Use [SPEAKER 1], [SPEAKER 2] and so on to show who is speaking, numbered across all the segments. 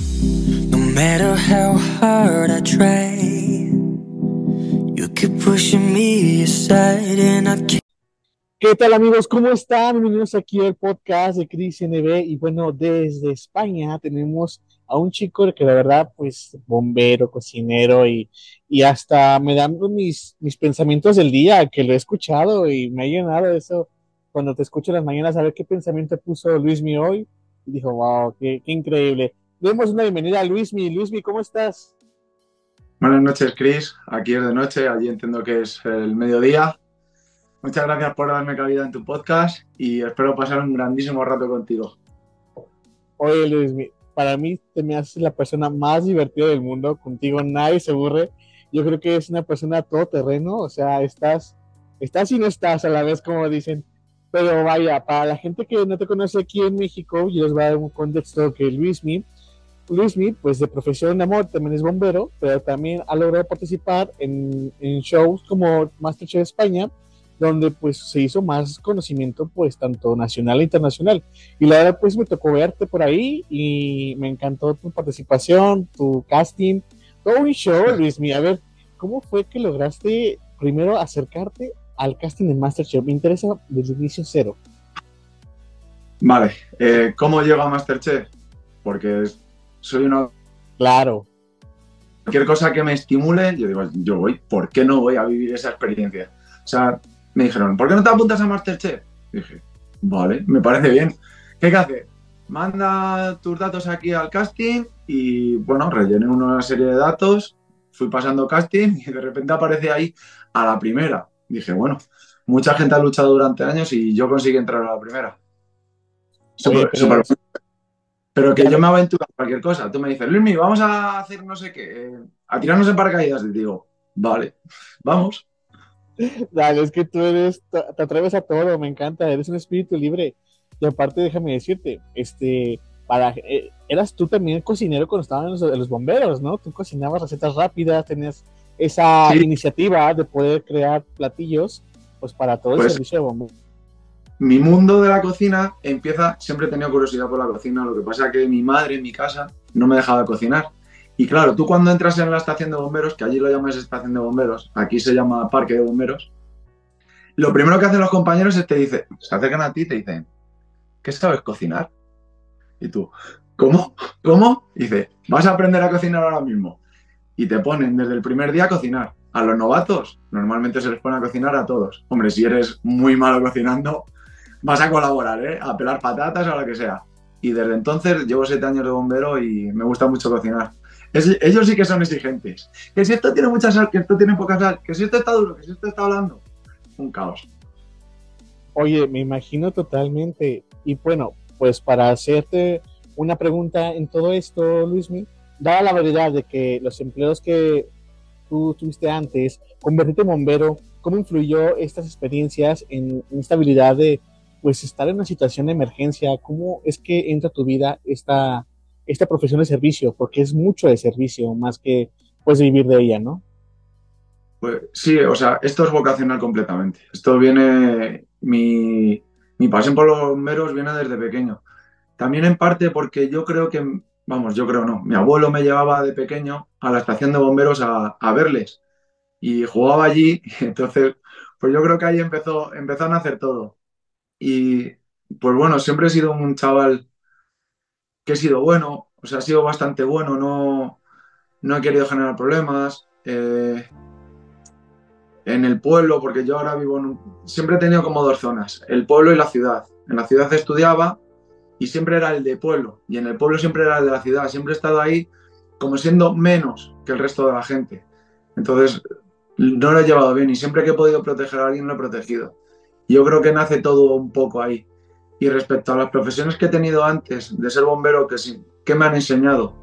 [SPEAKER 1] No matter how hard I try, you keep pushing me aside and I can't.
[SPEAKER 2] ¿Qué tal amigos? ¿Cómo están? Bienvenidos aquí al podcast de Cris NB y bueno, desde España tenemos a un chico que la verdad pues bombero, cocinero y, y hasta me dan mis, mis pensamientos del día que lo he escuchado y me ha llenado eso cuando te escucho en las mañanas a ver qué pensamiento puso Luismi hoy y dijo, wow, qué, qué increíble. Demos una bienvenida a Luismi. Luismi, ¿cómo estás?
[SPEAKER 3] Buenas noches, Chris. Aquí es de noche, allí entiendo que es el mediodía. Muchas gracias por darme cabida en tu podcast y espero pasar un grandísimo rato contigo.
[SPEAKER 2] Oye, Luismi, para mí te me haces la persona más divertida del mundo. Contigo nadie se aburre. Yo creo que es una persona todoterreno, o sea, estás, estás y no estás a la vez, como dicen. Pero vaya, para la gente que no te conoce aquí en México, yo les voy a dar un contexto que Luismi, Luismi, pues de profesión de amor, también es bombero, pero también ha logrado participar en, en shows como Masterchef España, donde pues se hizo más conocimiento pues tanto nacional e internacional. Y la verdad pues me tocó verte por ahí y me encantó tu participación, tu casting, todo un show, Luismi. A ver, ¿cómo fue que lograste primero acercarte al casting de Masterchef? Me interesa desde el inicio cero.
[SPEAKER 3] Vale, eh, ¿cómo llego a Masterchef? Porque soy una...
[SPEAKER 2] Claro.
[SPEAKER 3] Cualquier cosa que me estimule, yo digo, yo voy, ¿por qué no voy a vivir esa experiencia? O sea, me dijeron, ¿por qué no te apuntas a Masterchef? dije, vale, me parece bien. ¿Qué hay que hacer? Manda tus datos aquí al casting y bueno, rellené una serie de datos, fui pasando casting y de repente aparece ahí a la primera. Dije, bueno, mucha gente ha luchado durante años y yo conseguí entrar a la primera.
[SPEAKER 2] Oye, pero-
[SPEAKER 3] pero que yo me aventuro a cualquier cosa. Tú me dices, Luismi, vamos a hacer no sé qué, eh, a tirarnos en paracaídas. Y digo, vale, vamos.
[SPEAKER 2] Dale, es que tú eres, te te atreves a todo, me encanta, eres un espíritu libre. Y aparte, déjame decirte, este, para, eh, eras tú también cocinero cuando estaban los, los bomberos, ¿no? Tú cocinabas recetas rápidas, tenías esa
[SPEAKER 3] Sí.
[SPEAKER 2] iniciativa de poder crear platillos, pues para todo el
[SPEAKER 3] Pues-
[SPEAKER 2] servicio de bomberos.
[SPEAKER 3] Mi mundo de la cocina empieza, siempre he tenido curiosidad por la cocina, lo que pasa que mi madre en mi casa no me dejaba cocinar. Y claro, tú cuando entras en la estación de bomberos, que allí lo llamas estación de bomberos, aquí se llama parque de bomberos, lo primero que hacen los compañeros es te dicen, se acercan a ti y te dicen, ¿qué sabes cocinar? Y tú, ¿cómo? ¿Cómo? Dice, vas a aprender a cocinar ahora mismo. Y te ponen desde el primer día a cocinar. A los novatos, normalmente se les pone a cocinar a todos. Hombre, si eres muy malo cocinando, vas a colaborar, ¿eh? A pelar patatas o lo que sea. Y desde entonces llevo siete años de bombero y me gusta mucho cocinar. Es- ellos sí que son exigentes. Que si esto tiene mucha sal, que esto tiene poca sal, que si esto está duro, que si esto está blando. Un caos.
[SPEAKER 2] Oye, me imagino totalmente. Y bueno, pues para hacerte una pregunta en todo esto, Luismi, dada la variedad de que los empleos que tú tuviste antes, convertirte en bombero, ¿cómo influyó estas experiencias en, en esta habilidad de pues estar en una situación de emergencia? ¿Cómo es que entra a tu vida esta, esta profesión de servicio? Porque es mucho de servicio, más que pues vivir de ella, ¿no?
[SPEAKER 3] Pues sí, o sea, esto es vocacional completamente. Esto viene, mi, mi pasión por los bomberos viene desde pequeño. También en parte porque yo creo que, vamos, yo creo no, mi abuelo me llevaba de pequeño a la estación de bomberos a, a verles y jugaba allí, entonces, pues yo creo que ahí empezó, empezó a nacer todo. Y pues bueno, siempre he sido un chaval que he sido bueno, o sea, he sido bastante bueno, no, no he querido generar problemas. eh, en el pueblo, porque yo ahora vivo en un... Siempre he tenido como dos zonas, el pueblo y la ciudad. En la ciudad estudiaba y siempre era el de pueblo, y en el pueblo siempre era el de la ciudad. Siempre he estado ahí como siendo menos que el resto de la gente. Entonces, no lo he llevado bien y siempre que he podido proteger a alguien lo he protegido. Yo creo que nace todo un poco ahí. Y respecto a las profesiones que he tenido antes de ser bombero, que sí, ¿qué me han enseñado?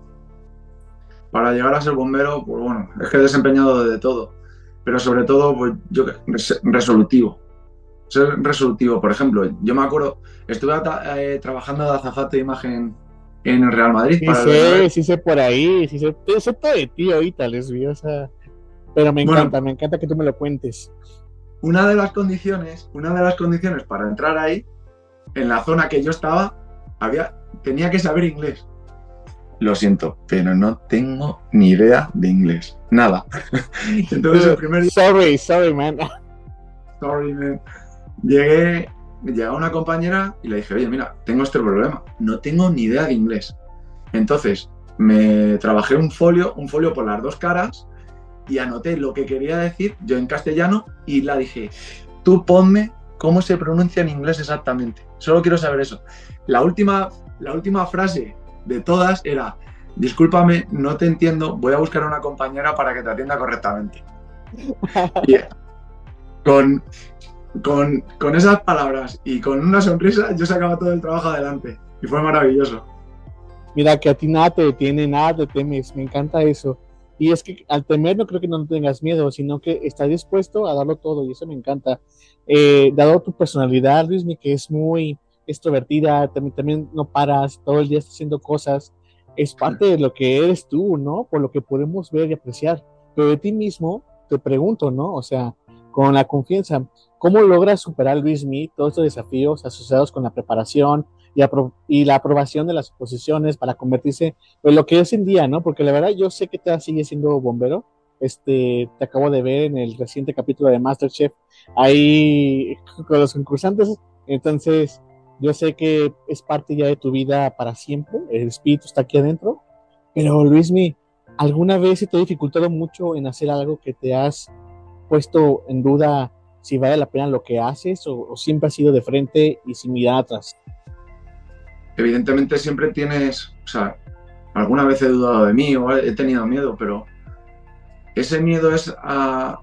[SPEAKER 3] Para llegar a ser bombero, pues bueno, es que he desempeñado de todo pero sobre todo, pues yo res- resolutivo. Ser resolutivo. Por ejemplo, yo me acuerdo, estuve eh, trabajando de azafato de imagen en el Real Madrid.
[SPEAKER 2] Sí
[SPEAKER 3] para
[SPEAKER 2] sé, sí sé por ahí, sí sé, sé todo de ti ahorita, lesbiosa. Pero me
[SPEAKER 3] Bueno.
[SPEAKER 2] encanta, me encanta que tú me lo cuentes.
[SPEAKER 3] Una de las condiciones, una de las condiciones para entrar ahí, en la zona que yo estaba, había, tenía que saber inglés. lo siento, pero no tengo ni idea de inglés. Nada. Entonces el primer día...
[SPEAKER 2] Sorry, sorry, man.
[SPEAKER 3] Sorry, man. Llegué, llega una compañera y le dije, oye, mira, tengo este problema. No tengo ni idea de inglés. Entonces, me trabajé un folio, un folio por las dos caras y anoté lo que quería decir yo en castellano y la dije, tú ponme cómo se pronuncia en inglés exactamente. Solo quiero saber eso. La última, la última frase de todas era, discúlpame, no te entiendo, voy a buscar a una compañera para que te atienda correctamente. Y con, con, con esas palabras y con una sonrisa yo sacaba todo el trabajo adelante y fue maravilloso.
[SPEAKER 2] Mira, que a ti nada te detiene, nada te temes, me encanta eso. Y es que al temer no creo que no tengas miedo, sino que estás dispuesto a darlo todo y eso me encanta. Eh, dado tu personalidad, Luismi, que es muy extrovertida, también, también no paras, todo el día estás haciendo cosas, es parte de lo que eres tú, ¿no? Por lo que podemos ver y apreciar. Pero de ti mismo, te pregunto, ¿no? O sea, con la confianza, ¿cómo logras superar, Luismi, todos estos desafíos asociados con la preparación, y, la aprobación de las oposiciones para convertirse en lo que es en día, ¿no? Porque la verdad yo sé que te sigue siendo bombero. Este, te acabo de ver en el reciente capítulo de Masterchef, ahí con los concursantes. Entonces, yo sé que es parte ya de tu vida para siempre. El espíritu está aquí adentro. Pero, Luismi, ¿alguna vez te ha dificultado mucho en hacer algo que te has puesto en duda si vale la pena lo que haces o, o siempre has sido de frente y sin mirar atrás?
[SPEAKER 3] Evidentemente siempre tienes, o sea, alguna vez he dudado de mí o he tenido miedo, pero ese miedo es a...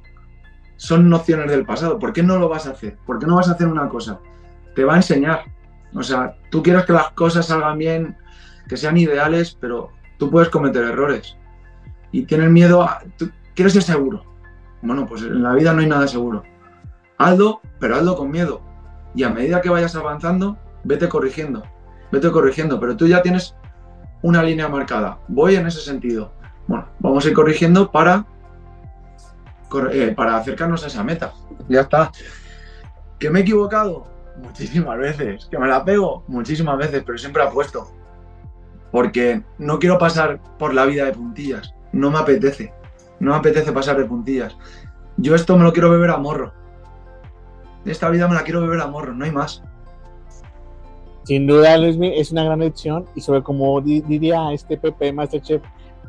[SPEAKER 3] son nociones del pasado. ¿Por qué no lo vas a hacer? ¿Por qué no vas a hacer una cosa? Te va a enseñar. O sea, tú quieres que las cosas salgan bien, que sean ideales, pero tú puedes cometer errores. Y tienes miedo a... Quieres ser seguro. Bueno, pues en la vida no hay nada seguro. Hazlo, pero hazlo con miedo. Y a medida que vayas avanzando, vete corrigiendo vete corrigiendo, pero tú ya tienes una línea marcada. Voy en ese sentido. Bueno, vamos a ir corrigiendo para, eh, para acercarnos a esa meta. Ya está. ¿Que me he equivocado? Muchísimas veces. ¿Que me la pego? Muchísimas veces, pero siempre apuesto. Porque no quiero pasar por la vida de puntillas. No me apetece. No me apetece pasar de puntillas. Yo esto me lo quiero beber a morro. Esta vida me la quiero beber a morro, no hay más.
[SPEAKER 2] Sin duda, Luismi, es una gran lección y sobre como diría este Pepe Masterchef,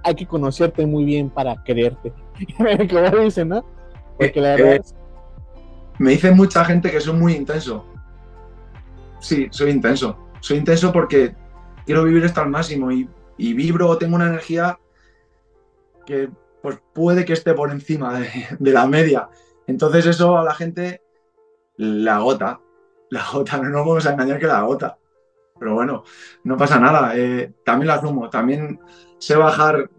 [SPEAKER 2] hay que conocerte muy bien para quererte. como dicen, ¿no? Porque la verdad
[SPEAKER 3] eh, Me dice mucha gente que soy muy intenso. Sí, soy intenso. Soy intenso porque quiero vivir esto al máximo y, y vibro, tengo una energía que pues puede que esté por encima de, de la media. Entonces eso a la gente la agota. La agota, no nos vamos a engañar que la agota. Pero bueno, no pasa nada. Eh, también la asumo. También sé bajar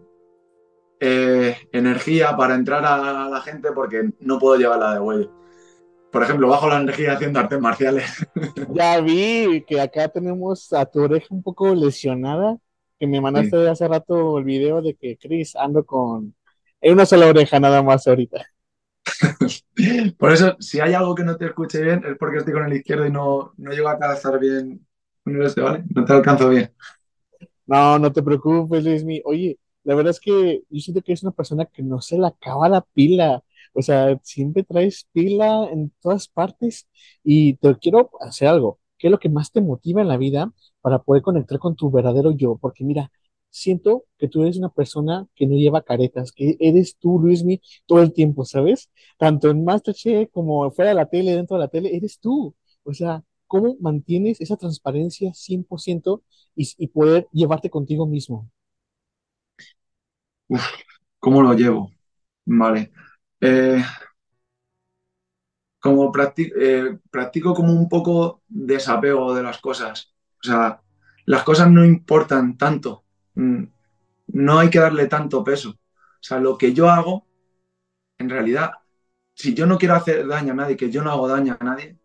[SPEAKER 3] eh, energía para entrar a la gente porque no puedo llevarla de huello. Por ejemplo, bajo la energía haciendo artes marciales.
[SPEAKER 2] Ya vi que acá tenemos a tu oreja un poco lesionada, que me mandaste hace rato el video de que Chris ando con en una sola oreja nada más ahorita.
[SPEAKER 3] Por eso, si hay algo que no te escuche bien, es porque estoy con el izquierdo y no, no llego a calzar bien no te alcanzo bien.
[SPEAKER 2] No, no te preocupes, Luismi. Oye, la verdad es que yo siento que es una persona que no se le acaba la pila. O sea, siempre traes pila en todas partes y te quiero hacer algo. ¿Qué es lo que más te motiva en la vida para poder conectar con tu verdadero yo? Porque mira, siento que tú eres una persona que no lleva caretas, que eres tú, Luismi, todo el tiempo, ¿sabes? Tanto en Masterchef como fuera de la tele, dentro de la tele, eres tú. O sea, ¿cómo mantienes esa transparencia 100% y, y poder llevarte contigo mismo?
[SPEAKER 3] ¿Cómo lo llevo? Vale. Eh, como eh, practico como un poco desapego de las cosas. O sea, las cosas no importan tanto. Mm, no hay que darle tanto peso. O sea, lo que yo hago, en realidad, si yo no quiero hacer daño a nadie, que yo no hago daño a nadie,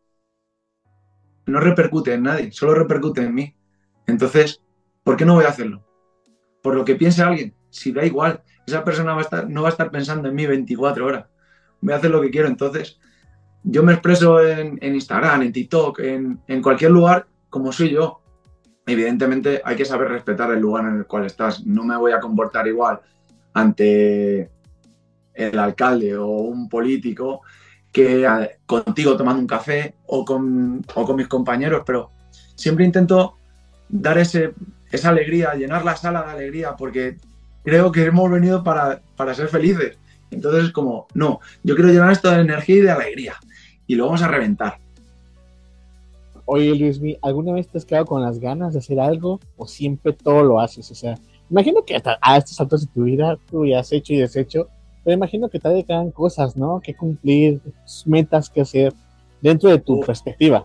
[SPEAKER 3] no repercute en nadie, solo repercute en mí. Entonces, ¿por qué no voy a hacerlo? Por lo que piense alguien, si da igual, esa persona va a estar, no va a estar pensando en mí 24 horas. Voy a hacer lo que quiero. Entonces, yo me expreso en, Instagram, en TikTok, en, cualquier lugar como soy yo. evidentemente hay que saber respetar el lugar en el cual estás. No me voy a comportar igual ante el alcalde o un político que contigo tomando un café o con, con mis compañeros, pero siempre intento dar ese, esa alegría, llenar la sala de alegría, porque creo que hemos venido para, para ser felices. Entonces es como, no, yo quiero llenar esto de energía y de alegría y lo vamos a reventar.
[SPEAKER 2] Oye, Luismi, ¿alguna vez te has quedado con las ganas de hacer algo o siempre todo lo haces? O sea, imagino que hasta a estos altos de tu vida tú ya has hecho y deshecho, pero imagino que te quedan cosas, ¿no? Que cumplir, metas que hacer dentro de tu perspectiva.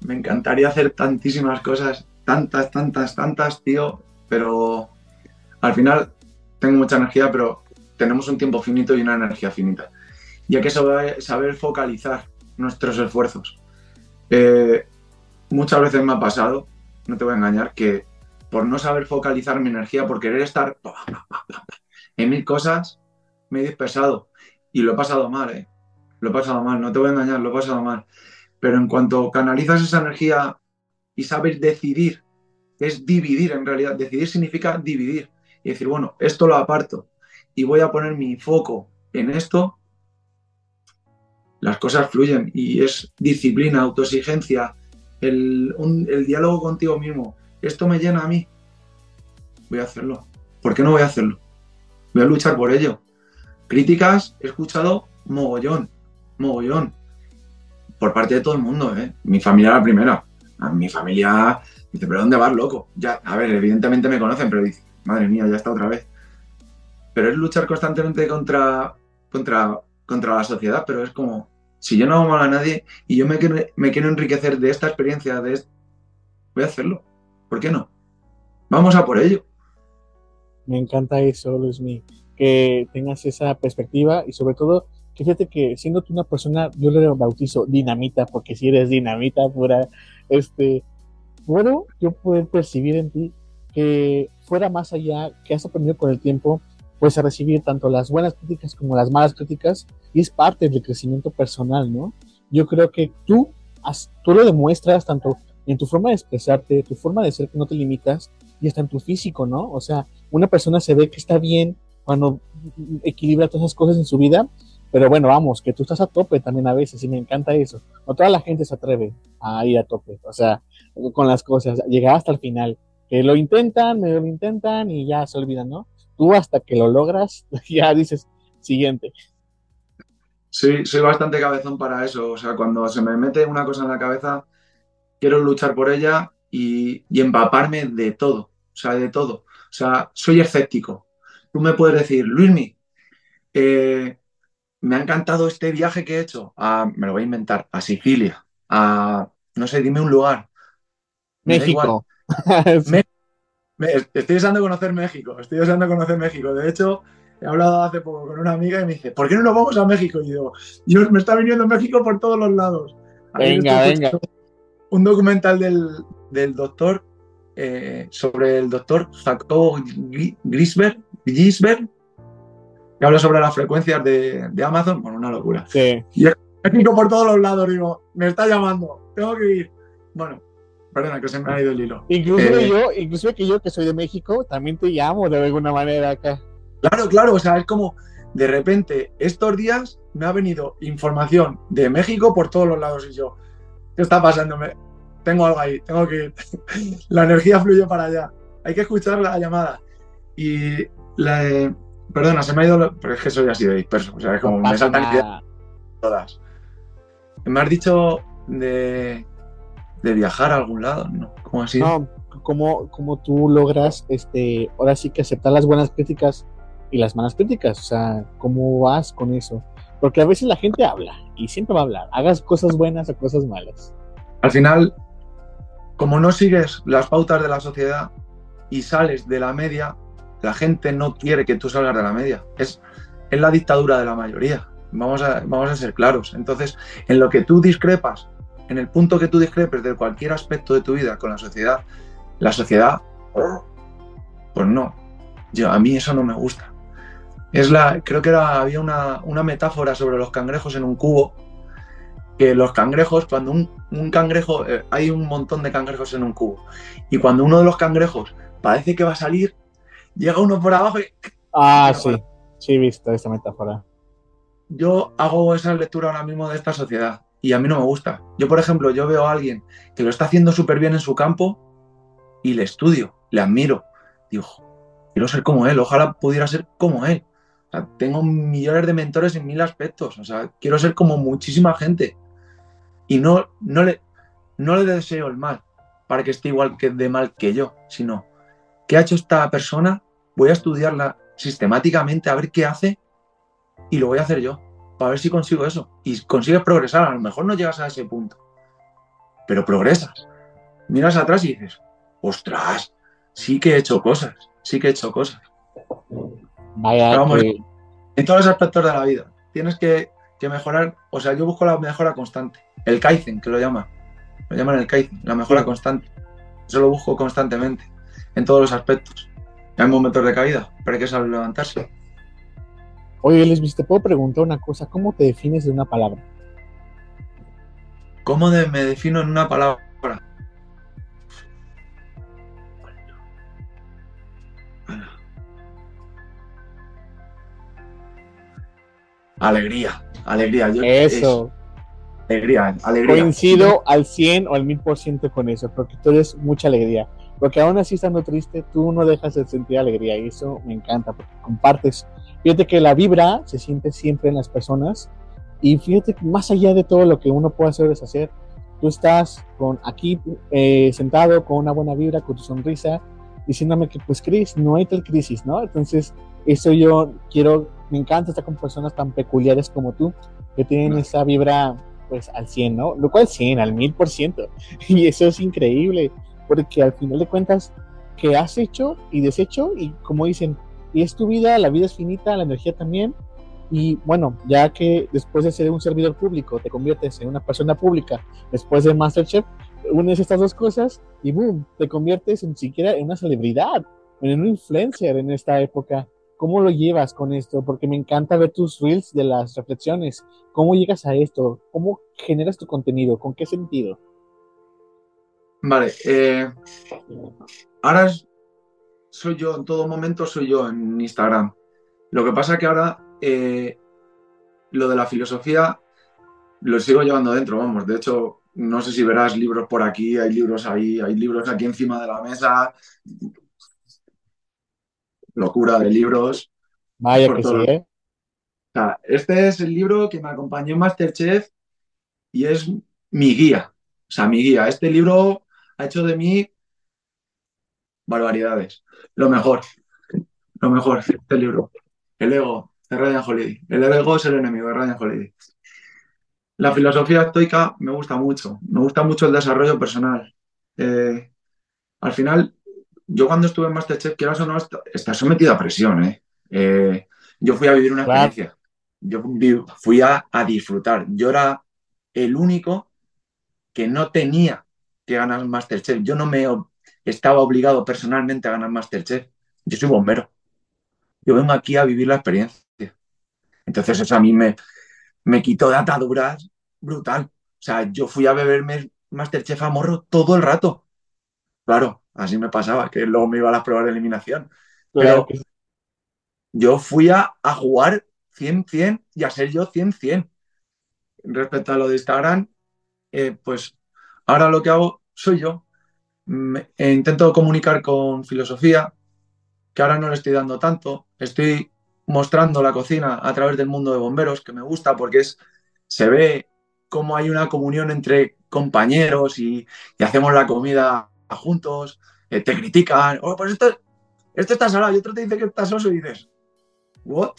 [SPEAKER 3] Me encantaría hacer tantísimas cosas, tantas, tantas, tantas, tío, pero al final tengo mucha energía, pero tenemos un tiempo finito y una energía finita. Y hay que saber, focalizar nuestros esfuerzos. Eh, muchas veces me ha pasado, no te voy a engañar, que por no saber focalizar mi energía, por querer estar en mil cosas, me he dispersado. Y lo he pasado mal, ¿eh? Lo he pasado mal, no te voy a engañar, lo he pasado mal. Pero en cuanto canalizas esa energía y sabes decidir, es dividir en realidad, decidir significa dividir y decir, bueno, esto lo aparto y voy a poner mi foco en esto, las cosas fluyen y es disciplina, autoexigencia, el, el diálogo contigo mismo. Esto me llena a mí. Voy a hacerlo. ¿Por qué no voy a hacerlo? Voy a luchar por ello. Críticas he escuchado mogollón, mogollón. Por parte de todo el mundo, ¿eh? Mi familia la primera. mi familia dice, ¿pero dónde vas, loco? Ya, a ver, evidentemente me conocen, pero dice, madre mía, ya está otra vez. Pero es luchar constantemente contra, contra, contra la sociedad, pero es como, si yo no hago mal a nadie y yo me quiero, enriquecer de esta experiencia, de voy a hacerlo. ¿Por qué no? Vamos a por ello.
[SPEAKER 2] Me encanta eso, Luismi, que tengas esa perspectiva y sobre todo que fíjate que siendo tú una persona, yo le bautizo dinamita, porque si eres dinamita pura, este, puedo yo poder percibir en ti que fuera más allá, que has aprendido con el tiempo, pues a recibir tanto las buenas críticas como las malas críticas y es parte del crecimiento personal, ¿no? Yo creo que tú, tú lo demuestras tanto en tu forma de expresarte, tu forma de ser que no te limitas y hasta en tu físico, ¿no? O sea, una persona se ve que está bien cuando equilibra todas esas cosas en su vida, pero bueno, vamos, que tú estás a tope también a veces y me encanta eso. No toda la gente se atreve a ir a tope, o sea, con las cosas, llegar hasta el final. Que lo intentan, medio lo intentan y ya se olvidan, ¿no? tú hasta que lo logras, ya dices, siguiente.
[SPEAKER 3] Sí, soy bastante cabezón para eso. O sea, cuando se me mete una cosa en la cabeza, quiero luchar por ella y, empaparme de todo. O sea, de todo. O sea, soy escéptico. Tú me puedes decir, Luismi, eh, me ha encantado este viaje que he hecho. A, me lo voy a inventar, a Sicilia. A, no sé, dime un lugar.
[SPEAKER 2] México.
[SPEAKER 3] estoy deseando conocer México, estoy deseando conocer México. De hecho, he hablado hace poco con una amiga y me dice, ¿por qué no nos vamos a México? Y digo, yo me está viniendo México por todos los lados.
[SPEAKER 2] venga, venga.
[SPEAKER 3] Un documental del, doctor eh, sobre el doctor Jacob Grisberg, Gisberg, que habla sobre las frecuencias de, Amazon. Bueno, una locura.
[SPEAKER 2] Sí.
[SPEAKER 3] Y México por todos los lados, digo, me está llamando, tengo que ir. Bueno, Perdona, que se me ha ido el hilo.
[SPEAKER 2] Incluso eh, yo, incluso que yo que soy de México, también te llamo de alguna manera acá.
[SPEAKER 3] Claro, claro, o sea, es como de repente estos días me ha venido información de México por todos los lados y yo, ¿qué está pasándome? Tengo algo ahí, tengo que ir. la energía fluye para allá. Hay que escuchar la llamada. Y la, perdona, se me ha ido, pero es que soy así de disperso, o sea, es como me saltan todas. Me has dicho de de viajar a algún lado, ¿no? ¿Cómo así?
[SPEAKER 2] No, como, como tú logras, este, ahora sí que aceptar las buenas críticas y las malas críticas, o sea, ¿cómo vas con eso? Porque a veces la gente habla y siempre va a hablar, hagas cosas buenas o cosas malas.
[SPEAKER 3] Al final, como no sigues las pautas de la sociedad y sales de la media, la gente no quiere que tú salgas de la media. Es, es la dictadura de la mayoría. Vamos a, vamos a ser claros. Entonces, en lo que tú discrepas en el punto que tú discrepes de cualquier aspecto de tu vida con la sociedad, la sociedad, pues no. Yo, a mí eso no me gusta. Es la, creo que era, había una, metáfora sobre los cangrejos en un cubo que los cangrejos, cuando un, cangrejo, eh, hay un montón de cangrejos en un cubo, y cuando uno de los cangrejos parece que va a salir, llega uno por abajo y...
[SPEAKER 2] Ah, sí, sí he visto esa metáfora.
[SPEAKER 3] Yo hago esa lectura ahora mismo de esta sociedad y a mí no me gusta. Yo, por ejemplo, yo veo a alguien que lo está haciendo súper bien en su campo y le estudio, le admiro. Digo, quiero ser como él, ojalá pudiera ser como él. tengo millones de mentores en mil aspectos, o sea, quiero ser como muchísima gente y no, no, le, no le deseo el mal para que esté igual que de mal que yo, sino qué ha hecho esta persona, voy a estudiarla sistemáticamente a ver qué hace y lo voy a hacer yo, para ver si consigo eso. Y consigues progresar, a lo mejor no llegas a ese punto, pero progresas. Miras atrás y dices, ostras, sí que he hecho cosas, sí que he hecho cosas.
[SPEAKER 2] Vaya,
[SPEAKER 3] en todos los aspectos de la vida. Tienes que que mejorar, o sea, yo busco la mejora constante, el Kaizen, que lo llaman, lo llaman el Kaizen, la mejora constante. Eso lo busco constantemente, en todos los aspectos. Hay momentos de caída, pero hay que saber levantarse.
[SPEAKER 2] Oye, Luis, te puedo preguntar una cosa, ¿cómo te defines de una palabra?
[SPEAKER 3] ¿Cómo me defino en una palabra? Alegría. Alegría.
[SPEAKER 2] eso.
[SPEAKER 3] Alegría, alegría.
[SPEAKER 2] Coincido al 100 o al 1000% con eso, porque tú eres mucha alegría. Porque aún así estando triste, tú no dejas de sentir alegría y eso me encanta, porque compartes. Fíjate que la vibra se siente siempre en las personas y fíjate que más allá de todo lo que uno puede hacer es hacer. Tú estás con aquí eh, sentado con una buena vibra, con tu sonrisa, diciéndome que pues Cris, no hay tal crisis, ¿no? Entonces, eso yo quiero me encanta estar con personas tan peculiares como tú, que tienen esa vibra pues al 100, ¿no? Lo cual 100, al 1000%. Y eso es increíble, porque al final de cuentas, que has hecho y deshecho, y como dicen, es tu vida, la vida es finita, la energía también, y bueno, ya que después de ser un servidor público te conviertes en una persona pública, después de Masterchef, unes estas dos cosas y boom, te conviertes en siquiera en una celebridad, en un influencer en esta época. ¿Cómo lo llevas con esto? Porque me encanta ver tus reels de las reflexiones. ¿Cómo llegas a esto? ¿Cómo generas tu contenido? ¿Con qué sentido?
[SPEAKER 3] Vale. Eh, ahora soy yo, en todo momento soy yo en Instagram. Lo que pasa es que ahora eh, lo de la filosofía lo sigo llevando dentro, vamos. De hecho, no sé si verás libros por aquí, hay libros ahí, hay libros aquí encima de la mesa locura de libros.
[SPEAKER 2] Vaya que sí, ¿eh?
[SPEAKER 3] este es el libro que me acompañó en Masterchef y es mi guía. O sea, mi guía. Este libro ha hecho de mí barbaridades. Lo mejor. Lo mejor, este libro. El ego de Ryan Holiday. El ego es el enemigo de Ryan Holiday. La filosofía estoica me gusta mucho. Me gusta mucho el desarrollo personal. Eh, al final, yo cuando estuve en Masterchef, quieras o no, estás sometido a presión, ¿eh? ¿eh? yo fui a vivir una experiencia. Yo fui a, disfrutar. Yo era el único que no tenía que ganar Masterchef. Yo no me estaba obligado personalmente a ganar Masterchef. Yo soy bombero. Yo vengo aquí a vivir la experiencia. Entonces eso a mí me, me quitó de ataduras brutal. O sea, yo fui a beberme Masterchef a morro todo el rato. Claro, así me pasaba, que luego me iba a las pruebas de eliminación. Pero yo fui a, jugar 100-100 y a ser yo 100-100. Respecto a lo de Instagram, eh, pues ahora lo que hago soy yo. E intento comunicar con filosofía, que ahora no le estoy dando tanto. Estoy mostrando la cocina a través del mundo de bomberos, que me gusta porque es, se ve cómo hay una comunión entre compañeros y, y hacemos la comida juntos, eh, te critican, oh, pues esto, esto está salado y otro te dice que está soso y dices, ¿what?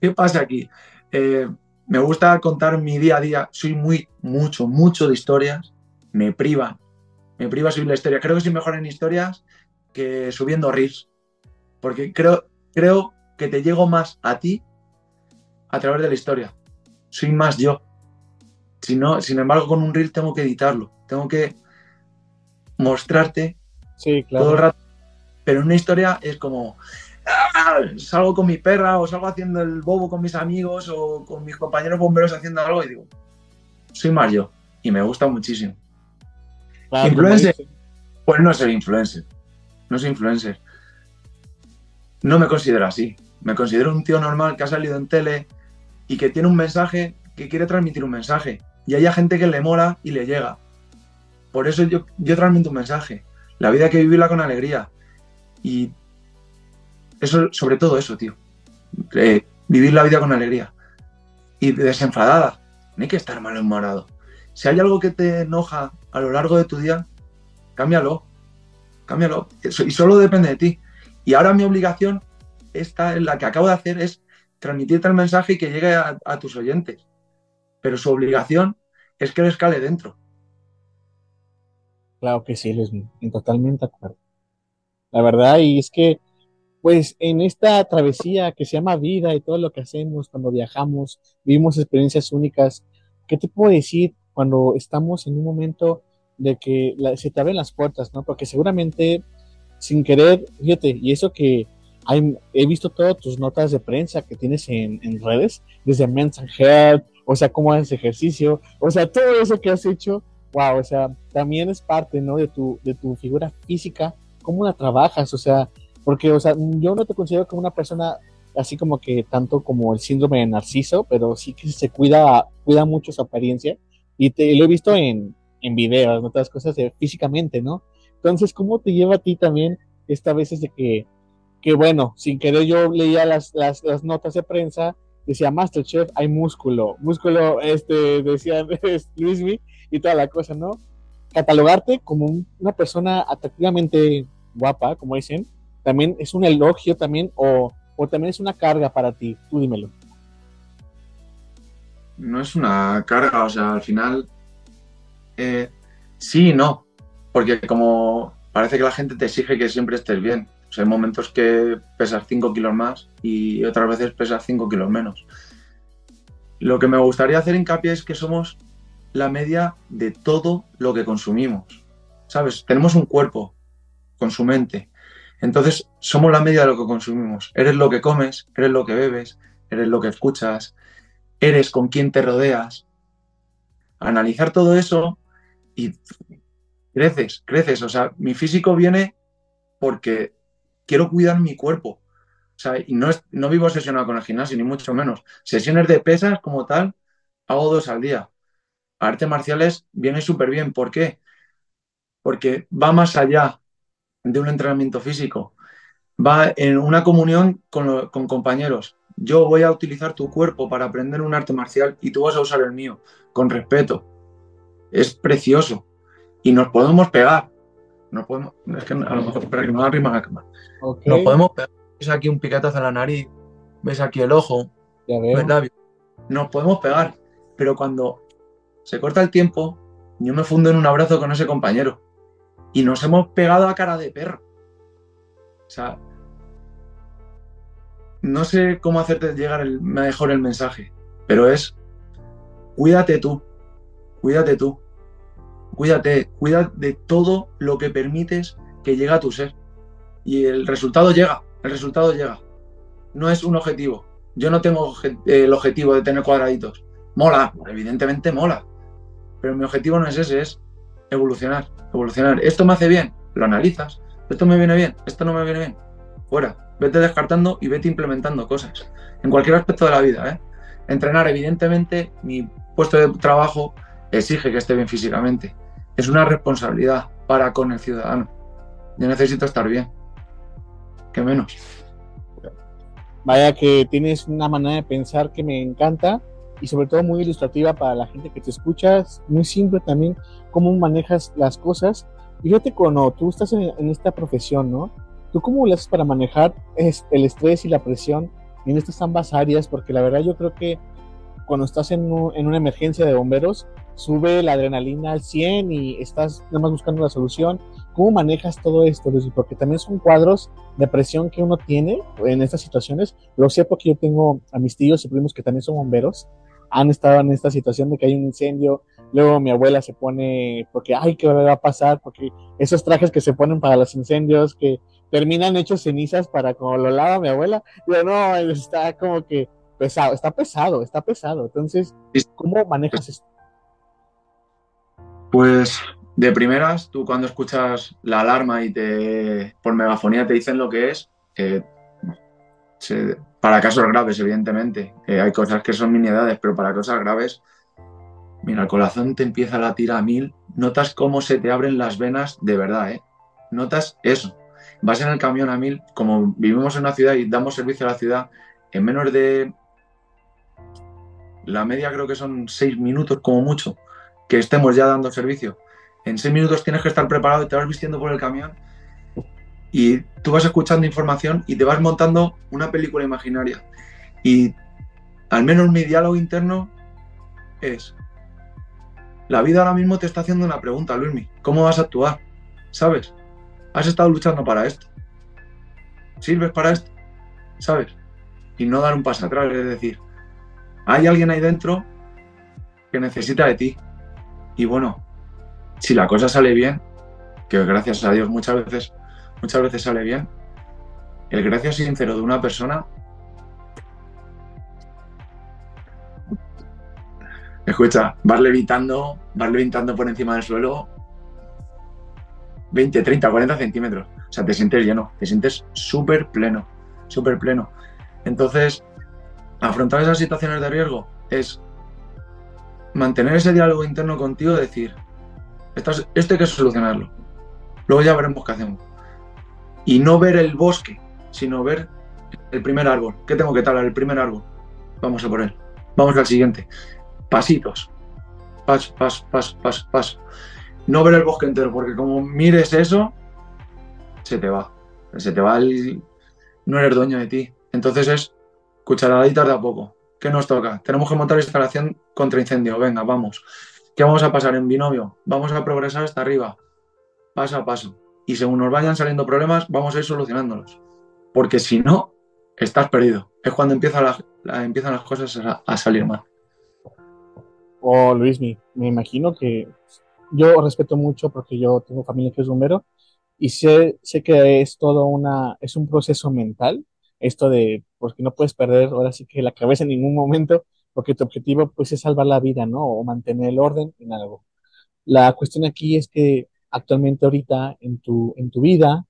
[SPEAKER 3] ¿Qué pasa aquí? Eh, me gusta contar mi día a día, soy muy, mucho, mucho de historias, me priva, me priva subir la historia. Creo que soy mejor en historias que subiendo reels, porque creo, creo que te llego más a ti a través de la historia. Soy más yo. Si no, sin embargo, con un reel tengo que editarlo, tengo que mostrarte
[SPEAKER 2] sí, claro.
[SPEAKER 3] todo el rato. Pero en una historia es como, ¡Ah! salgo con mi perra o salgo haciendo el bobo con mis amigos o con mis compañeros bomberos haciendo algo y digo, soy más yo y me gusta muchísimo. influencer, pues no soy influencer, no soy influencer. No me considero así, me considero un tío normal que ha salido en tele y que tiene un mensaje, que quiere transmitir un mensaje. Y hay gente que le mola y le llega. Por eso yo, yo transmito un mensaje. La vida hay que vivirla con alegría. Y eso, sobre todo eso, tío. Eh, vivir la vida con alegría. Y desenfadada. No hay que estar mal enamorado. Si hay algo que te enoja a lo largo de tu día, cámbialo. Cámbialo. Y solo depende de ti. Y ahora mi obligación, esta, la que acabo de hacer, es transmitirte el mensaje y que llegue a, tus oyentes. Pero su obligación es que les cale dentro.
[SPEAKER 2] Claro que sí, les totalmente acuerdo. La verdad, y es que pues en esta travesía que se llama vida y todo lo que hacemos cuando viajamos, vivimos experiencias únicas, ¿qué te puedo decir cuando estamos en un momento de que se te abren las puertas, ¿no? Porque seguramente sin querer, fíjate, y eso que he visto todas tus notas de prensa que tienes en, redes, desde Men's Health, o sea, cómo haces ejercicio, o sea, todo eso que has hecho, wow, o sea, también es parte, ¿no? De tu, de tu figura física, cómo la trabajas, o sea, porque, o sea, yo no te considero como una persona así como que tanto como el síndrome de Narciso, pero sí que se cuida, cuida mucho su apariencia y te lo he visto en, en videos, en otras cosas de, físicamente, ¿no? Entonces, ¿cómo te lleva a ti también esta vez de que, que bueno, sin querer yo leía las, las, las notas de prensa, decía Masterchef, hay músculo, músculo, este, decía Luismi y toda la cosa, ¿no? Catalogarte como una persona atractivamente guapa, como dicen, también es un elogio también o, también es una carga para ti? Tú dímelo.
[SPEAKER 3] No es una carga, o sea, al final eh, sí y no, porque como parece que la gente te exige que siempre estés bien. O sea, hay momentos que pesas 5 kilos más y otras veces pesas 5 kilos menos. Lo que me gustaría hacer hincapié es que somos la media de todo lo que consumimos. ¿Sabes? Tenemos un cuerpo con su mente, entonces, somos la media de lo que consumimos. Eres lo que comes, eres lo que bebes, eres lo que escuchas, eres con quién te rodeas. Analizar todo eso y creces, creces. O sea, mi físico viene porque quiero cuidar mi cuerpo. O sea, y no, no vivo obsesionado con el gimnasio, ni mucho menos. Sesiones de pesas como tal, hago dos al día. Artes marciales viene súper bien. ¿Por qué? Porque va más allá de un entrenamiento físico, va en una comunión con, compañeros. Yo voy a utilizar tu cuerpo para aprender un arte marcial y tú vas a usar el mío, con respeto. Es precioso. Y nos podemos pegar. Nos podemos, es que a lo mejor, para que no arrima la cámara. Nos podemos pegar. Ves aquí un piquetazo en la nariz, ves aquí el ojo, ya Nos podemos pegar. Pero cuando se corta el tiempo, yo me fundo en un abrazo con ese compañero y nos hemos pegado a cara de perro. O sea, no sé cómo hacerte llegar mejor el mensaje, pero es, cuídate tú, cuídate tú, cuídate, cuida de todo lo que permites que llegue a tu ser. Y el resultado llega, el resultado llega. No es un objetivo. Yo no tengo el objetivo de tener cuadraditos. Mola, evidentemente mola. Pero mi objetivo no es ese, es evolucionar, evolucionar. Esto me hace bien, lo analizas. Esto me viene bien, esto no me viene bien. Fuera. Vete descartando y vete implementando cosas. En cualquier aspecto de la vida. ¿eh? Entrenar, evidentemente, mi puesto de trabajo exige que esté bien físicamente. Es una responsabilidad para con el ciudadano. Yo necesito estar bien. ¿Qué menos?
[SPEAKER 2] Vaya que tienes una manera de pensar que me encanta y sobre todo muy ilustrativa para la gente que te escucha, muy simple también cómo manejas las cosas. Y fíjate cuando tú estás en, esta profesión, ¿no? ¿Tú cómo lo haces para manejar el estrés y la presión en estas ambas áreas? Porque la verdad yo creo que cuando estás en, en una emergencia de bomberos, sube la adrenalina al 100 y estás nada más buscando la solución. ¿Cómo manejas todo esto? Porque también son cuadros de presión que uno tiene en estas situaciones. Lo sé porque yo tengo a mis tíos y primos que también son bomberos han estado en esta situación de que hay un incendio, luego mi abuela se pone, porque, ay, ¿qué va a pasar? Porque esos trajes que se ponen para los incendios, que terminan hechos cenizas para como lo lava mi abuela, yo no, está como que pesado, está pesado, está pesado. Entonces, ¿cómo manejas esto?
[SPEAKER 3] Pues de primeras, tú cuando escuchas la alarma y te por megafonía te dicen lo que es, eh, se- para casos graves, evidentemente. Hay cosas que son miniedades, pero para cosas graves, mira, el corazón te empieza a latir a mil, notas cómo se te abren las venas de verdad, ¿eh? Notas eso. Vas en el camión a mil, como vivimos en una ciudad y damos servicio a la ciudad, en menos de la media creo que son seis minutos como mucho que estemos ya dando servicio. En seis minutos tienes que estar preparado y te vas vistiendo por el camión y tú vas escuchando información y te vas montando una película imaginaria. Y al menos mi diálogo interno es, la vida ahora mismo te está haciendo una pregunta, Luismi, ¿cómo vas a actuar? ¿Sabes? Has estado luchando para esto. ¿Sirves para esto? ¿Sabes? Y no dar un paso atrás, es decir, hay alguien ahí dentro que necesita de ti. Y bueno, si la cosa sale bien, que gracias a Dios muchas veces, muchas veces sale bien, el gracias sincero de una persona. Escucha, vas levitando, vas levitando por encima del suelo 20, 30, 40 centímetros. O sea, te sientes lleno, te sientes súper pleno, súper pleno. Entonces, afrontar esas situaciones de riesgo es mantener ese diálogo interno contigo, decir, esto, es- esto hay que solucionarlo. Luego ya veremos qué hacemos. Y no ver el bosque, sino ver el primer árbol. ¿Qué tengo que talar? El primer árbol. Vamos a por él. Vamos al siguiente. Pasitos. Paso, paso, paso, paso, paso. No ver el bosque entero, porque como mires eso, se te va. Se te va el... No eres dueño de ti. Entonces es cucharaditas de a poco. ¿Qué nos toca? Tenemos que montar instalación contra incendio. Venga, vamos. ¿Qué vamos a pasar en binomio? Vamos a progresar hasta arriba, paso a paso. Y según nos vayan saliendo problemas, vamos a ir solucionándolos. Porque si no, estás perdido. Es cuando empiezan las, la- empiezan las cosas a, a salir mal.
[SPEAKER 2] Oh, Luis, me, me imagino que yo respeto mucho porque yo tengo familia que es bombero y sé, sé que es todo una, es un proceso mental, esto de, porque no puedes perder ahora sí que la cabeza en ningún momento, porque tu objetivo pues es salvar la vida, ¿no? O mantener el orden en algo. La cuestión aquí es que actualmente ahorita en tu, en tu vida,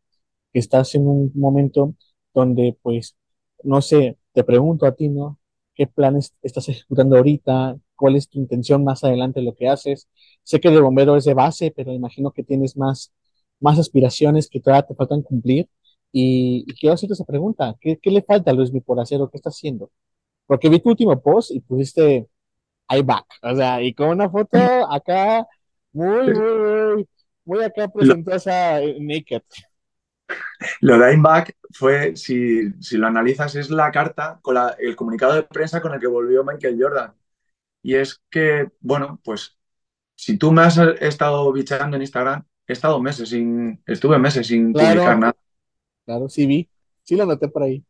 [SPEAKER 2] estás en un momento donde pues, no sé, te pregunto a ti, ¿no? ¿Qué planes estás ejecutando ahorita? ¿Cuál es tu intención más adelante de lo que haces? Sé que de bombero es de base, pero imagino que tienes más, más aspiraciones que todavía te faltan cumplir. Y, y quiero hacerte esa pregunta. ¿Qué, le falta a Luismi por hacer o qué está haciendo? Porque vi tu último post y pusiste I back. O sea, y con una foto acá muy, muy, muy, muy acá presentosa, eh, naked.
[SPEAKER 3] Lo de back fue, si, si lo analizas, es la carta con la- el comunicado de prensa con el que volvió Michael Jordan. Y es que, bueno, pues si tú me has estado bicheando en Instagram, he estado meses sin, estuve meses sin
[SPEAKER 2] Claro.
[SPEAKER 3] publicar nada.
[SPEAKER 2] Claro, sí vi. Sí lo noté por ahí.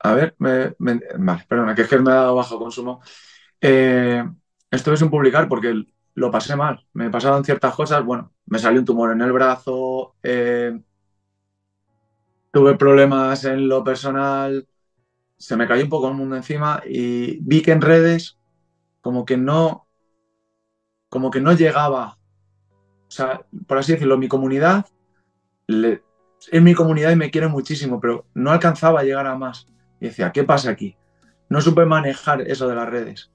[SPEAKER 3] A ver, me, me- vale, perdona, que es que me ha dado bajo consumo. Eh, estuve sin publicar porque lo pasé mal. Me pasaron ciertas cosas. Bueno, me salió un tumor en el brazo, eh, tuve problemas en lo personal, se me cayó un poco el mundo encima y vi que en redes como que no, como que no llegaba. O sea, por así decirlo, mi comunidad le- es mi comunidad y me quiere muchísimo, pero no alcanzaba a llegar a más. Y decía, ¿qué pasa aquí? No supe manejar eso de las redes.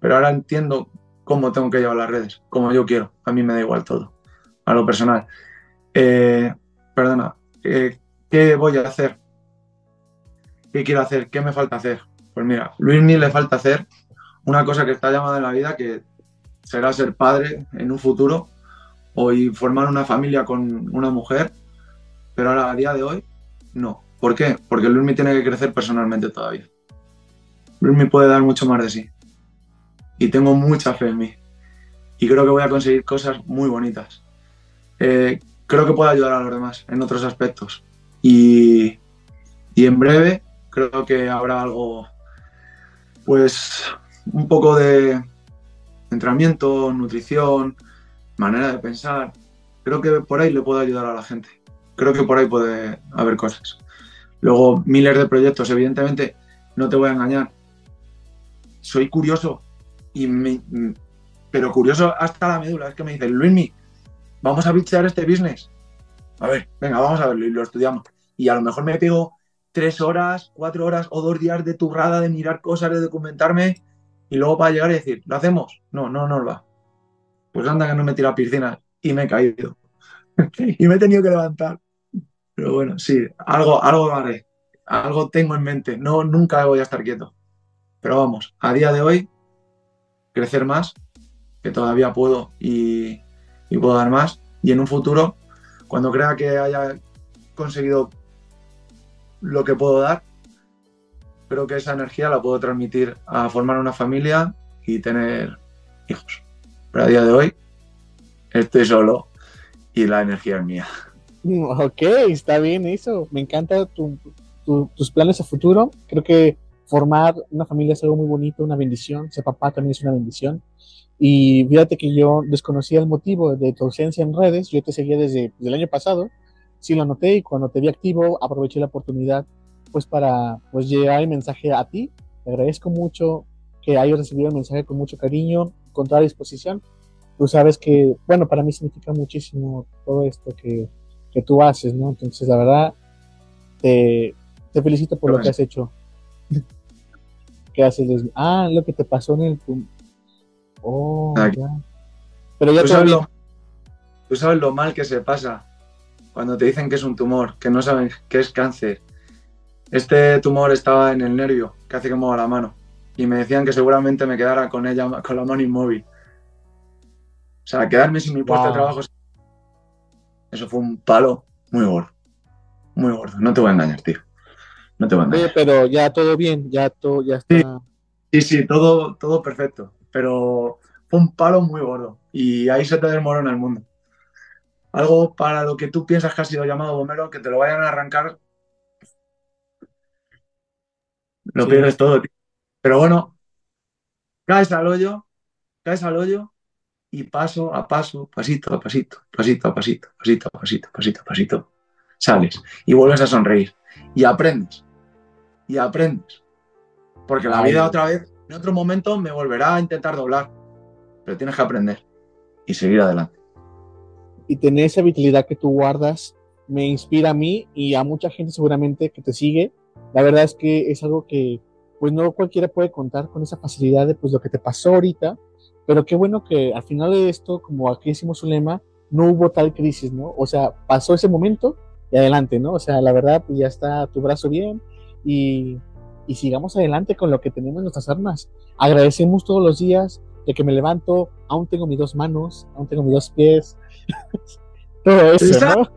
[SPEAKER 3] Pero ahora entiendo cómo tengo que llevar las redes, como yo quiero. A mí me da igual todo, a lo personal. Eh, perdona, eh, ¿qué voy a hacer? ¿Qué quiero hacer? ¿Qué me falta hacer? Pues mira, Luismi le falta hacer una cosa que está llamada en la vida, que será ser padre en un futuro o y formar una familia con una mujer, pero ahora a día de hoy no. ¿Por qué? Porque Luismi tiene que crecer personalmente todavía. Luismi puede dar mucho más de sí. Y tengo mucha fe en mí. Y creo que voy a conseguir cosas muy bonitas. Eh, creo que puedo ayudar a los demás en otros aspectos. Y, y en breve creo que habrá algo, pues, un poco de entrenamiento, nutrición, manera de pensar. Creo que por ahí le puedo ayudar a la gente. Creo que por ahí puede haber cosas. Luego, miles de proyectos, evidentemente, no te voy a engañar. Soy curioso y pero curioso hasta la médula, es que me dice, Luismi, vamos a bichear este business. A ver, venga, vamos a verlo y lo estudiamos. Y a lo mejor me pego tres horas, cuatro horas o dos días de turrada, de mirar cosas, de documentarme, y luego para llegar y decir, ¿lo hacemos? No, no nos va. Pues anda que no me tira a piscina y me he caído. y me he tenido que levantar. Pero bueno, sí, algo, algo haré. Algo tengo en mente. No, nunca voy a estar quieto. Pero vamos, a día de hoy, crecer más, que todavía puedo y, puedo dar más. Y en un futuro, cuando crea que haya conseguido lo que puedo dar, creo que esa energía la puedo transmitir a formar una familia y tener hijos. Pero a día de hoy estoy solo y la energía es mía.
[SPEAKER 2] Ok, está bien eso. Me encanta tus planes a futuro. Creo que formar una familia es algo muy bonito, una bendición. Ser papá también es una bendición. Y fíjate que yo desconocía el motivo de tu ausencia en redes. Yo te seguía desde, desde el año pasado sí lo noté y cuando te vi activo aproveché la oportunidad pues para pues llegar el mensaje a ti. Te agradezco mucho que hayas recibido el mensaje con mucho cariño, con toda disposición. Tú sabes que, bueno, para mí significa muchísimo todo esto que, que tú haces, ¿no? Entonces, la verdad, te, te felicito por lo que has hecho. ¿Qué haces? Ah, lo que te pasó en el... Oh, ya. Pero ya
[SPEAKER 3] tú sabes, lo, tú sabes lo mal que se pasa cuando te dicen que es un tumor, que no saben que es cáncer. Este tumor estaba en el nervio, que hace que mueva la mano. Y me decían que seguramente me quedara con ella, con la mano inmóvil. O sea, quedarme sin mi puesto de trabajo. Eso fue un palo muy gordo. Muy gordo. No te voy a engañar, tío. No te engañar.
[SPEAKER 2] pero ya todo bien, ya todo, ya está.
[SPEAKER 3] Sí, sí, todo, todo perfecto. Pero fue un palo muy gordo. Y ahí se te desmorona el mundo algo para lo que tú piensas que ha sido llamado bombero, que te lo vayan a arrancar, lo pierdes todo. Tío. Pero bueno, caes al hoyo, caes al hoyo y paso a paso, pasito a pasito, pasito a pasito, pasito a pasito, pasito a pasito, sales y vuelves a sonreír y aprendes. Y aprendes. Porque la vida otra vez, en otro momento, me volverá a intentar doblar. Pero tienes que aprender y seguir adelante
[SPEAKER 2] y tener esa vitalidad que tú guardas me inspira a mí y a mucha gente seguramente que te sigue. La verdad es que es algo que pues no cualquiera puede contar con esa facilidad de pues lo que te pasó ahorita, pero qué bueno que al final de esto, como aquí hicimos un lema, no hubo tal crisis, ¿no? O sea, pasó ese momento y adelante, ¿no? O sea, la verdad, pues ya está tu brazo bien y, y sigamos adelante con lo que tenemos en nuestras armas. Agradecemos todos los días de que me levanto, aún tengo mis dos manos, aún tengo mis dos pies, todo eso,
[SPEAKER 3] exacto,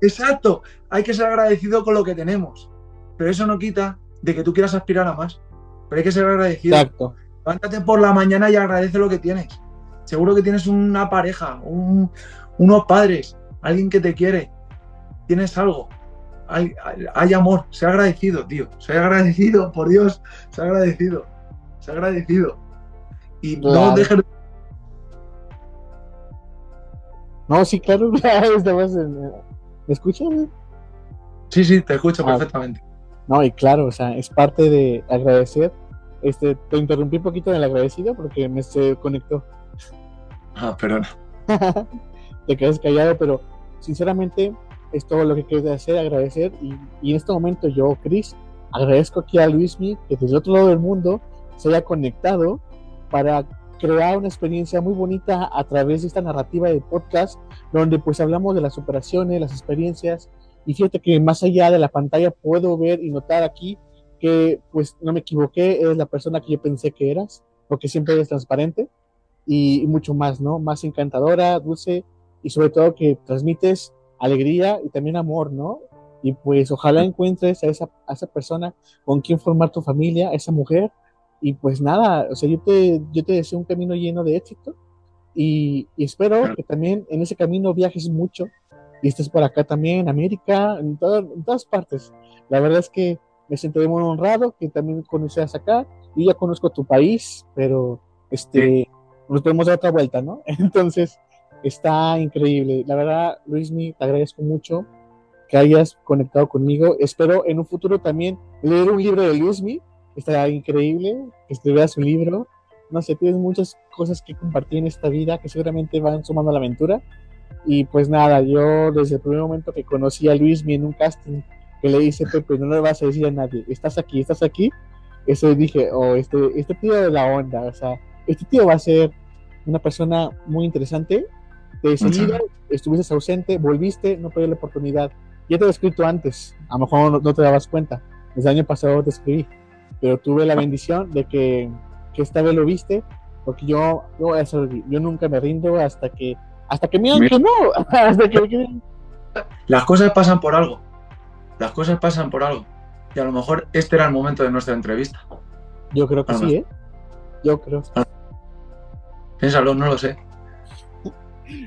[SPEAKER 3] Exacto, hay que ser agradecido con lo que tenemos, pero eso no quita de que tú quieras aspirar a más, pero hay que ser agradecido.
[SPEAKER 2] Exacto.
[SPEAKER 3] Levántate por la mañana y agradece lo que tienes. Seguro que tienes una pareja, unos padres, alguien que te quiere, tienes algo. Hay, hay, amor, sea agradecido, tío. Sea agradecido, por Dios, sea agradecido. Sea agradecido. Y no dejes
[SPEAKER 2] No, sí, claro, ¿Me escuchas?
[SPEAKER 3] Sí, sí, te escucho ah. perfectamente.
[SPEAKER 2] No, y claro, o sea, es parte de agradecer. Este, te interrumpí un poquito en el agradecido porque me se conectó.
[SPEAKER 3] Ah, perdón.
[SPEAKER 2] te quedas callado, pero sinceramente es todo lo que quiero hacer, agradecer. Y, en este momento yo, Chris, agradezco aquí a Luismi que desde otro lado del mundo se haya conectado para crear una experiencia muy bonita a través de esta narrativa de podcast, donde pues hablamos de las operaciones, las experiencias, y fíjate que más allá de la pantalla puedo ver y notar aquí que pues no me equivoqué, eres la persona que yo pensé que eras, porque siempre eres transparente y, mucho más, ¿no? Más encantadora, dulce y sobre todo que transmites alegría y también amor, ¿no? Y pues ojalá encuentres a esa, a esa persona con quien formar tu familia, esa mujer y pues nada, o sea, yo te, yo te deseo un camino lleno de éxito y, espero que también en ese camino viajes mucho y estés por acá también, en América, en, todas partes. La verdad es que me siento muy honrado que también conocieras acá. Yo ya conozco tu país, pero este, nos podemos dar otra vuelta, ¿no? Entonces, está increíble. La verdad, Luismi, te agradezco mucho que hayas conectado conmigo. Espero en un futuro también leer un libro de Luismi Está increíble que escribiera su libro no sé, tienes muchas cosas que compartir en esta vida que seguramente van sumando a la aventura. Y pues nada, yo desde el primer momento que conocí a Luis en un casting que le hice, Pepe, no le vas a decir a nadie, estás aquí, estás aquí. Eso dije, oh, este, este tío de la onda, o sea, este tío va a ser una persona muy interesante. De seguida estuviste ausente, volviste, no perdí la oportunidad. Ya te he escrito antes, a lo mejor no, te dabas cuenta. Desde el año pasado te escribí, pero tuve la bendición de que, que esta vez lo viste, porque yo, yo, yo nunca me rindo hasta que, hasta que me digan que no, hasta que
[SPEAKER 3] Las cosas pasan por algo. Las cosas pasan por algo. Y a lo mejor este era el momento de nuestra entrevista.
[SPEAKER 2] Yo creo que sí, ¿eh? Yo creo.
[SPEAKER 3] Piénsalo, no lo sé.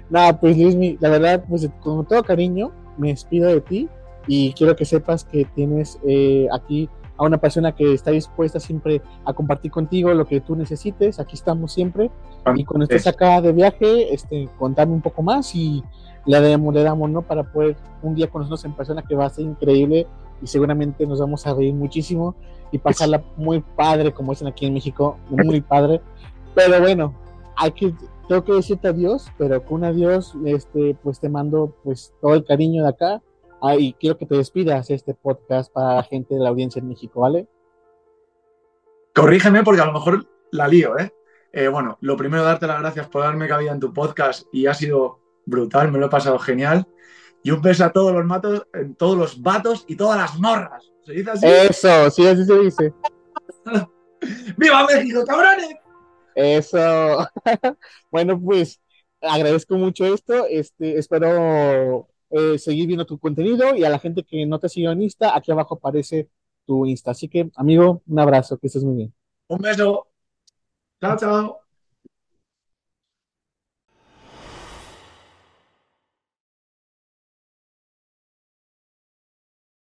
[SPEAKER 2] Nada, pues Luis, la verdad, pues con todo cariño, me despido de ti y quiero que sepas que tienes eh, aquí a una persona que está dispuesta siempre a compartir contigo lo que tú necesites. Aquí estamos siempre. Y cuando estés acá de viaje, este, contarme un poco más y le damos, le damos, ¿no? Para poder un día conocernos en persona que va a ser increíble y seguramente nos vamos a reír muchísimo y pasarla muy padre, como dicen aquí en México, muy padre. Pero bueno, hay que, tengo que decirte adiós, pero con adiós, este, pues te mando pues todo el cariño de acá. Ah, y quiero que te despidas este podcast para la gente de la audiencia en México, ¿vale?
[SPEAKER 3] Corrígeme porque a lo mejor la lío, ¿eh? ¿eh? bueno, lo primero, darte las gracias por darme cabida en tu podcast y ha sido brutal, me lo he pasado genial. Y un beso a todos los matos, en todos los vatos y todas las morras. ¿Se dice así?
[SPEAKER 2] Eso, sí, así se dice.
[SPEAKER 3] ¡Viva México, cabrones!
[SPEAKER 2] Eso. bueno, pues agradezco mucho esto. Este, espero eh, seguir viendo tu contenido y a la gente que no te sigue en Insta, aquí abajo aparece tu Insta. Así que, amigo, un abrazo, que estés muy bien.
[SPEAKER 3] Un beso. Chao, chao.